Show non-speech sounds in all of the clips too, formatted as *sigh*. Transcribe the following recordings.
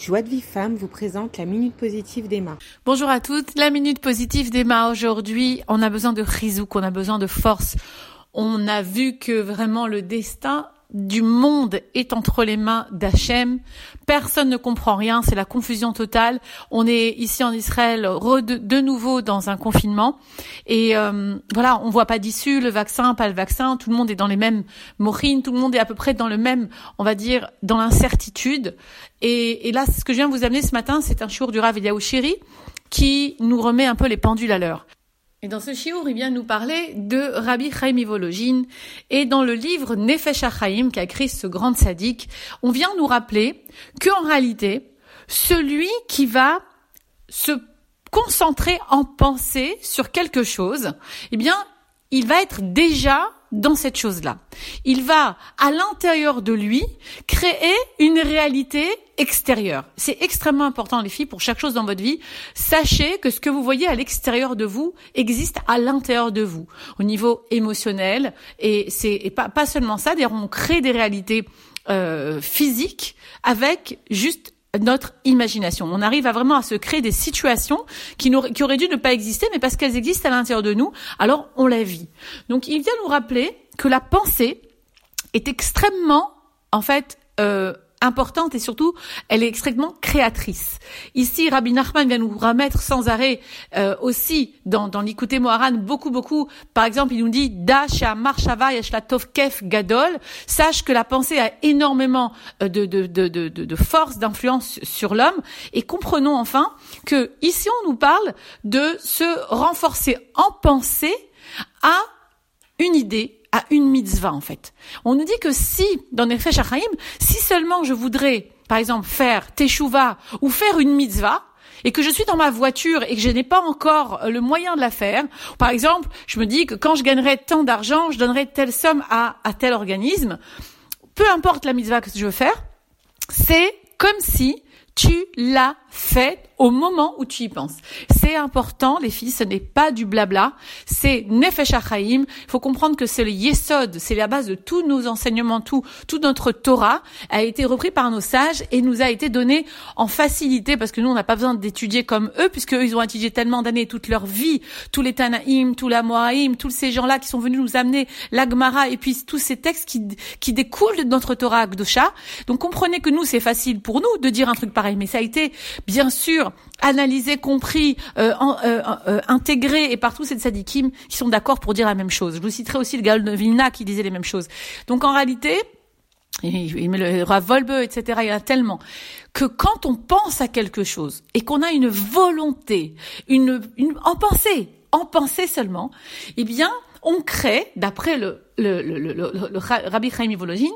Joie de vie vous présente la minute positive d'Emma. Bonjour à toutes, la minute positive d'Emma. Aujourd'hui, on a besoin de rizouk, on a besoin de force. On a vu que vraiment le destin du monde est entre les mains d'Hachem. Personne ne comprend rien, c'est la confusion totale. On est ici en Israël de, nouveau dans un confinement et euh, voilà, on voit pas d'issue, le vaccin, pas le vaccin, tout le monde est dans les mêmes morines, tout le monde est à peu près dans le même, on va dire, dans l'incertitude. Et, là, ce que je viens de vous amener ce matin, c'est un jour du Rav Eliaou qui nous remet un peu les pendules à l'heure. Et dans ce shiur, il vient nous parler de Rabbi Chaim Ivologin. Et dans le livre Nefesh HaChaim, qu'a écrit ce grand sadique, on vient nous rappeler qu'en réalité, celui qui va se concentrer en pensée sur quelque chose, eh bien, il va être déjà dans cette chose-là. Il va, à l'intérieur de lui, créer une réalité extérieure. C'est extrêmement important, les filles, pour chaque chose dans votre vie. Sachez que ce que vous voyez à l'extérieur de vous existe à l'intérieur de vous, au niveau émotionnel. Et c'est pas, pas seulement ça, d'ailleurs, on crée des réalités euh, physiques avec juste notre imagination. On arrive à vraiment à se créer des situations qui, auraient dû ne pas exister, mais parce qu'elles existent à l'intérieur de nous, alors on la vit. Donc il vient nous rappeler que la pensée est extrêmement, en fait, euh, importante et surtout, elle est extrêmement créatrice. Ici, Rabbi Nachman vient nous remettre sans arrêt euh, aussi dans, dans l'Ikouté Moharan beaucoup, beaucoup. Par exemple, il nous dit Dasha Marshava Kef Gadol. Sache que la pensée a énormément euh, de, de, de, de, de force, d'influence sur l'homme. Et comprenons enfin que ici, on nous parle de se renforcer en pensée à une idée à une mitzvah en fait. On nous dit que si, dans Nefesh Shachaim, si seulement je voudrais, par exemple, faire teshuva ou faire une mitzvah, et que je suis dans ma voiture et que je n'ai pas encore le moyen de la faire, par exemple, je me dis que quand je gagnerai tant d'argent, je donnerai telle somme à, à tel organisme, peu importe la mitzvah que je veux faire, c'est comme si tu l'as fait au moment où tu y penses. C'est important, les filles, ce n'est pas du blabla, c'est Nefesh. Il faut comprendre que c'est le Yesod, c'est la base de tous nos enseignements, tout, tout notre Torah a été repris par nos sages et nous a été donné en facilité parce que nous, on n'a pas besoin d'étudier comme eux puisque ils ont étudié tellement d'années toute leur vie, tous les Tanaïm, tous la Moaïm, tous ces gens-là qui sont venus nous amener l'Agmara et puis tous ces textes qui, qui découlent de notre Torah Akdosha. Donc comprenez que nous, c'est facile pour nous de dire un truc pareil, mais ça a été bien sûr analysé, compris, euh, euh, euh, intégré et partout c'est de sadikim qui sont d'accord pour dire la même chose. Je vous citerai aussi le Gaol de Vilna qui disait les mêmes choses. Donc en réalité, il met le Rav Volbe, etc. Il y en a tellement que quand on pense à quelque chose et qu'on a une volonté, une, en pensée, en pensée seulement, eh bien, on crée, d'après le, le, le, le, le Rabbi Chaim Vologin,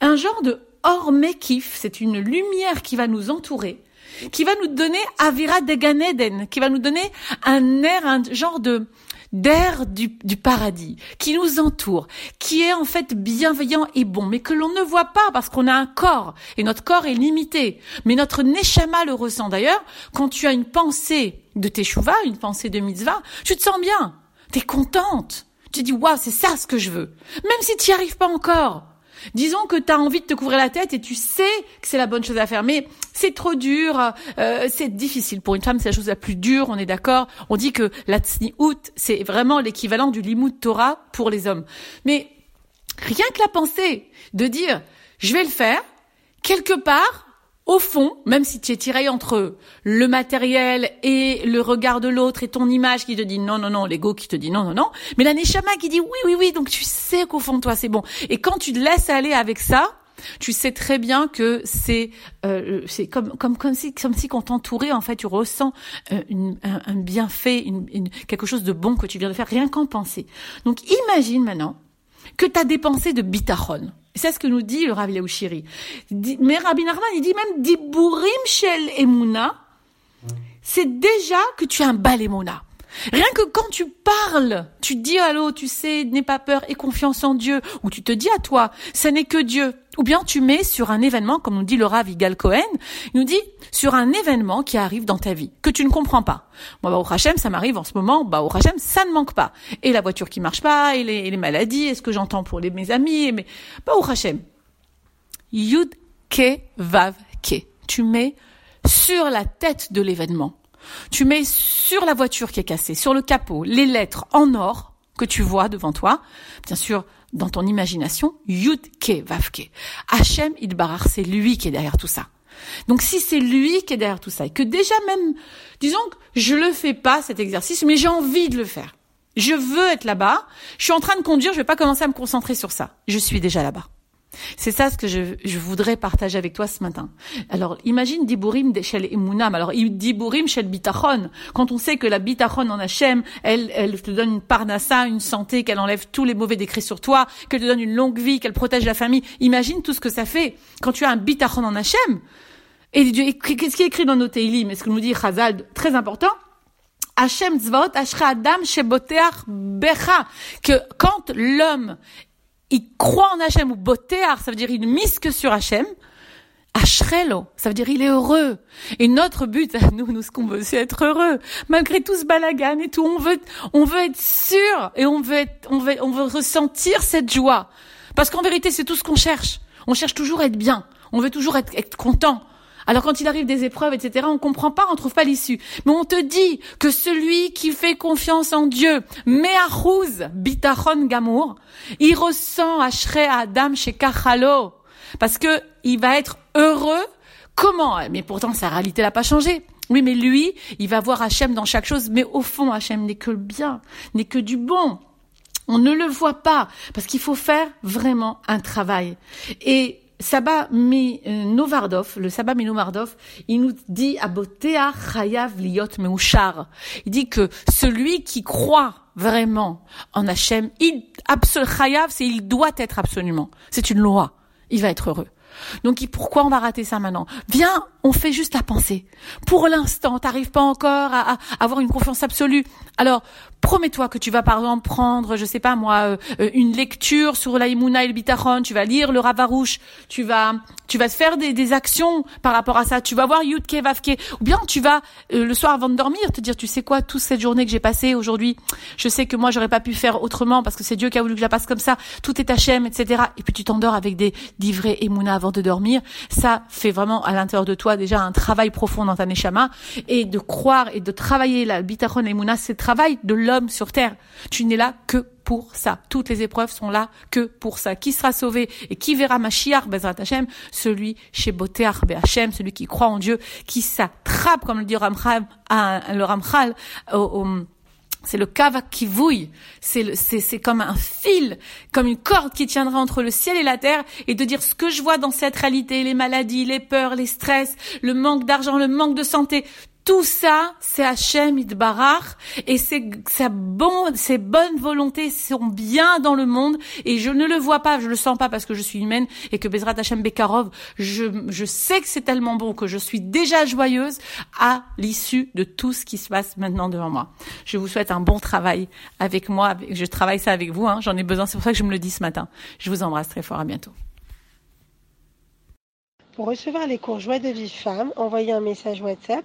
un genre de hormekif, c'est une lumière qui va nous entourer, qui va nous donner Avira de Ganeden, qui va nous donner un air, un genre de d'air du, du, paradis, qui nous entoure, qui est en fait bienveillant et bon, mais que l'on ne voit pas parce qu'on a un corps, et notre corps est limité. Mais notre neshama le ressent d'ailleurs, quand tu as une pensée de teshuva, une pensée de mitzvah, tu te sens bien, tu es contente, tu dis, waouh, c'est ça ce que je veux. Même si tu n'y arrives pas encore, Disons que tu as envie de te couvrir la tête et tu sais que c'est la bonne chose à faire, mais c'est trop dur, euh, c'est difficile. Pour une femme, c'est la chose la plus dure, on est d'accord. On dit que la out, c'est vraiment l'équivalent du limud Torah pour les hommes. Mais rien que la pensée de dire, je vais le faire, quelque part, au fond, même si tu es tiré entre le matériel et le regard de l'autre et ton image qui te dit non, non, non, l'ego qui te dit non, non, non, mais la neshama qui dit oui, oui, oui, donc tu sais qu'au fond de toi c'est bon. Et quand tu te laisses aller avec ça, tu sais très bien que c'est euh, c'est comme comme comme si comme si quand t'entourait en fait tu ressens euh, une, un, bienfait une, quelque chose de bon que tu viens de faire rien qu'en penser donc imagine maintenant que tu as dépensé de bitachon c'est ce que nous dit le Rav Leouchiri. Mais Rabbi Nachman, il dit même Diburim Shel Emuna, c'est déjà que tu as un bal Emuna. Rien que quand tu parles, tu dis l'autre, tu sais, n'aie pas peur et confiance en Dieu, ou tu te dis à toi, ce n'est que Dieu. Ou bien tu mets sur un événement, comme nous dit le Rav Igal Cohen, il nous dit sur un événement qui arrive dans ta vie, que tu ne comprends pas. Moi, bah, au Hachem, ça m'arrive en ce moment, bah, au Hachem, ça ne manque pas. Et la voiture qui marche pas, et les, maladies, et ce que j'entends pour les, mes amis, mais, bah, au Hachem. Yud Ke Vav Ke tu mets sur la tête de l'événement. Tu mets sur la voiture qui est cassée, sur le capot, les lettres en or que tu vois devant toi. Bien sûr, dans ton imagination, Yud Ke Vavke. Hachem Idbarar, c'est lui qui est derrière tout ça. Donc si c'est lui qui est derrière tout ça, et que déjà même, disons que je le fais pas cet exercice, mais j'ai envie de le faire. Je veux être là-bas. Je suis en train de conduire. Je vais pas commencer à me concentrer sur ça. Je suis déjà là-bas. C'est ça ce que je, je, voudrais partager avec toi ce matin. Alors, imagine Diburim shel Emunam. Alors, Diburim shel Bitachon. Quand on sait que la Bitachon en Hachem, elle, elle te donne une parnassa, une santé, qu'elle enlève tous les mauvais décrets sur toi, qu'elle te donne une longue vie, qu'elle protège la famille. Imagine tout ce que ça fait quand tu as un Bitachon en Hachem. Et qu'est-ce qui est écrit dans nos Teilim? est ce que nous dit Chazal, très important, Hachem Tzvaot Ashra Adam Sheboteach Becha, que quand l'homme il croit en Hachem ou Boteach, ça veut dire il mise que sur Hachem, Ashrelo, ça veut dire il est heureux. Et notre but, *laughs* nous, nous, ce qu'on veut, c'est être heureux. Malgré tout ce balagan et tout, on veut, on veut être sûr et on veut être, on veut, on veut ressentir cette joie. Parce qu'en vérité, c'est tout ce qu'on cherche. On cherche toujours à être bien. On veut toujours être, être content. Alors quand il arrive des épreuves, etc., on comprend pas, on trouve pas l'issue. Mais on te dit que celui qui fait confiance en Dieu, Me'achuz bitachon gamour, il ressent Ashrei Adam chez Kachalo. Parce que il va être heureux. Comment? Mais pourtant, sa réalité n'a pas changé. Oui, mais lui, il va voir Hachem dans chaque chose, mais au fond, Hachem n'est que le bien, n'est que du bon. On ne le voit pas, parce qu'il faut faire vraiment un travail. Et Saba Novardov, le Saba Novardov, il nous dit Abotea Chayav Liot Meushar. Il dit que celui qui croit vraiment en Hachem, il Chayav, c'est il doit être absolument. C'est une loi. Il va être heureux. Donc pourquoi on va rater ça maintenant? Viens, on fait juste la pensée. Pour l'instant, t'arrives pas encore à, avoir une confiance absolue. Alors promets-toi que tu vas par exemple prendre, je sais pas moi, euh, une lecture sur la et le Bitachon, tu vas lire le Ravarouche, tu vas tu vas te faire des, actions par rapport à ça, tu vas voir Yudke Vavke, ou bien tu vas euh, le soir avant de dormir te dire tu sais quoi, toute cette journée que j'ai passée aujourd'hui, je sais que moi j'aurais pas pu faire autrement parce que c'est Dieu qui a voulu que je la passe comme ça, tout est Hachem, etc. Et puis tu t'endors avec des livrets Emouna avant de dormir, ça fait vraiment à l'intérieur de toi déjà un travail profond dans ta neshama et de croire et de travailler la bitachon et mouna, c'est le travail de l'homme sur terre. Tu n'es là que pour ça. Toutes les épreuves sont là que pour ça. Qui sera sauvé et qui verra Mashiach Bezrat Hashem? Celui chez Boteach celui qui croit en Dieu, qui s'attrape, comme le dit Ramchal, le Ramchal, au c'est le kava qui vouille. C'est comme un fil, comme une corde qui tiendra entre le ciel et la terre et de dire ce que je vois dans cette réalité, les maladies, les peurs, les stress, le manque d'argent, le manque de santé, tout ça, c'est Hachem Idbarach et c'est sa bon, ses bonnes volontés sont bien dans le monde et je ne le vois pas, je le sens pas parce que je suis humaine et que Bezrat Hachem Bekarov, je, je sais que c'est tellement bon que je suis déjà joyeuse à l'issue de tout ce qui se passe maintenant devant moi. Je vous souhaite un bon travail avec moi, je travaille ça avec vous, hein, j'en ai besoin, c'est pour ça que je me le dis ce matin. Je vous embrasse très fort, à bientôt. Pour recevoir les cours Joie de vie femme, envoyez un message WhatsApp